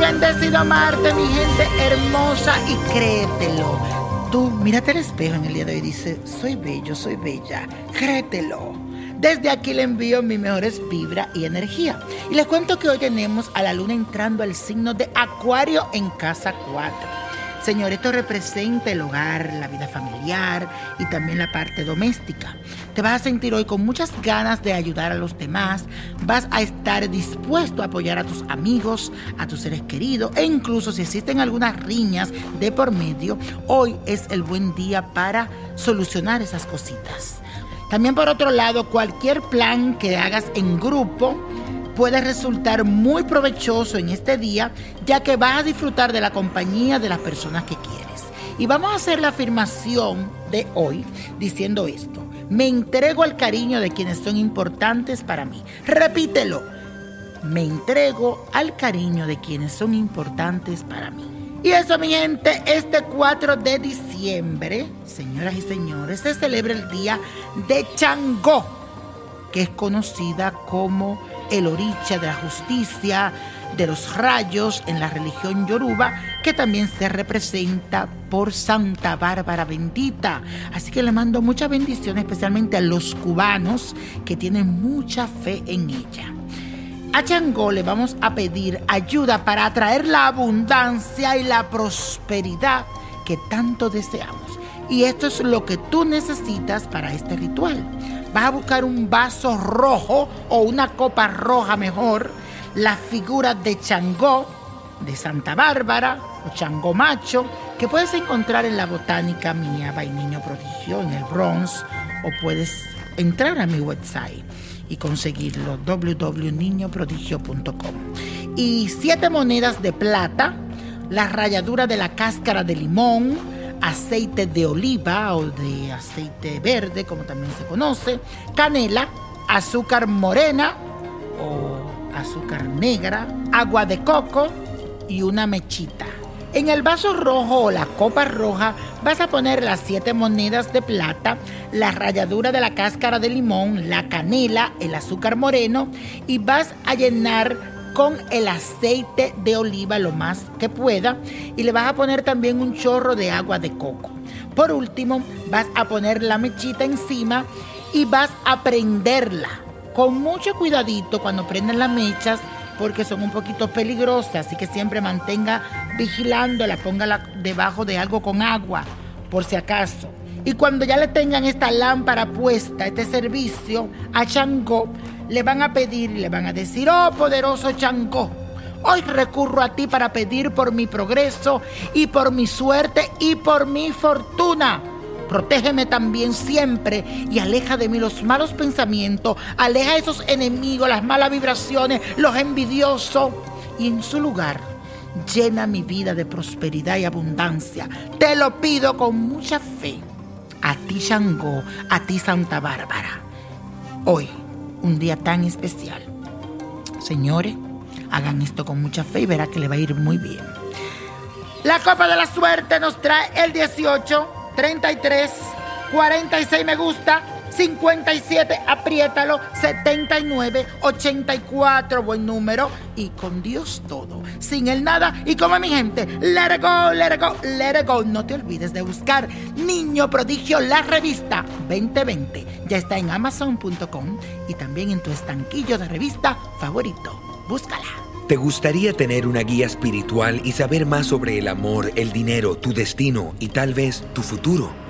bendecido amarte, mi gente hermosa, y créetelo. Tú mírate al espejo en el día de hoy y dice, soy bello, soy bella, créetelo. Desde aquí le envío mis mejores vibra y energía. Y les cuento que hoy tenemos a la luna entrando al signo de Acuario en casa 4. Señor, esto representa el hogar, la vida familiar y también la parte doméstica. Te vas a sentir hoy con muchas ganas de ayudar a los demás, vas a estar dispuesto a apoyar a tus amigos, a tus seres queridos e incluso si existen algunas riñas de por medio, hoy es el buen día para solucionar esas cositas. También por otro lado, cualquier plan que hagas en grupo, puede resultar muy provechoso en este día, ya que vas a disfrutar de la compañía de las personas que quieres. Y vamos a hacer la afirmación de hoy diciendo esto. Me entrego al cariño de quienes son importantes para mí. Repítelo. Me entrego al cariño de quienes son importantes para mí. Y eso, mi gente, este 4 de diciembre, señoras y señores, se celebra el día de Changó, que es conocida como el oricha de la justicia, de los rayos en la religión yoruba, que también se representa por Santa Bárbara bendita. Así que le mando muchas bendiciones, especialmente a los cubanos que tienen mucha fe en ella. A Changó le vamos a pedir ayuda para atraer la abundancia y la prosperidad que tanto deseamos. Y esto es lo que tú necesitas para este ritual vas a buscar un vaso rojo o una copa roja mejor, la figura de Changó, de Santa Bárbara o Changó Macho, que puedes encontrar en la botánica mía, Niño Prodigio, en el Bronx, o puedes entrar a mi website y conseguirlo, www.niñoprodigio.com. Y siete monedas de plata, la ralladura de la cáscara de limón, aceite de oliva o de aceite verde, como también se conoce, canela, azúcar morena o azúcar negra, agua de coco y una mechita. En el vaso rojo o la copa roja vas a poner las siete monedas de plata, la ralladura de la cáscara de limón, la canela, el azúcar moreno y vas a llenar con el aceite de oliva lo más que pueda y le vas a poner también un chorro de agua de coco. Por último, vas a poner la mechita encima y vas a prenderla con mucho cuidadito cuando prenden las mechas porque son un poquito peligrosas, así que siempre mantenga vigilándola, póngala debajo de algo con agua, por si acaso. Y cuando ya le tengan esta lámpara puesta, este servicio, a Changó le van a pedir y le van a decir, oh poderoso Changó, hoy recurro a ti para pedir por mi progreso y por mi suerte y por mi fortuna. Protégeme también siempre y aleja de mí los malos pensamientos, aleja esos enemigos, las malas vibraciones, los envidiosos. Y en su lugar, llena mi vida de prosperidad y abundancia. Te lo pido con mucha fe. A ti, Changó, a ti, Santa Bárbara. Hoy un día tan especial. Señores, hagan esto con mucha fe y verá que le va a ir muy bien. La Copa de la Suerte nos trae el 18, 33, 46 me gusta, 57, apriétalo, 79, 84, buen número, y con Dios todo, sin el nada, y como mi gente, let it go, let go, let it go. No te olvides de buscar Niño Prodigio, la revista 2020. Ya está en amazon.com y también en tu estanquillo de revista favorito. Búscala. ¿Te gustaría tener una guía espiritual y saber más sobre el amor, el dinero, tu destino y tal vez tu futuro?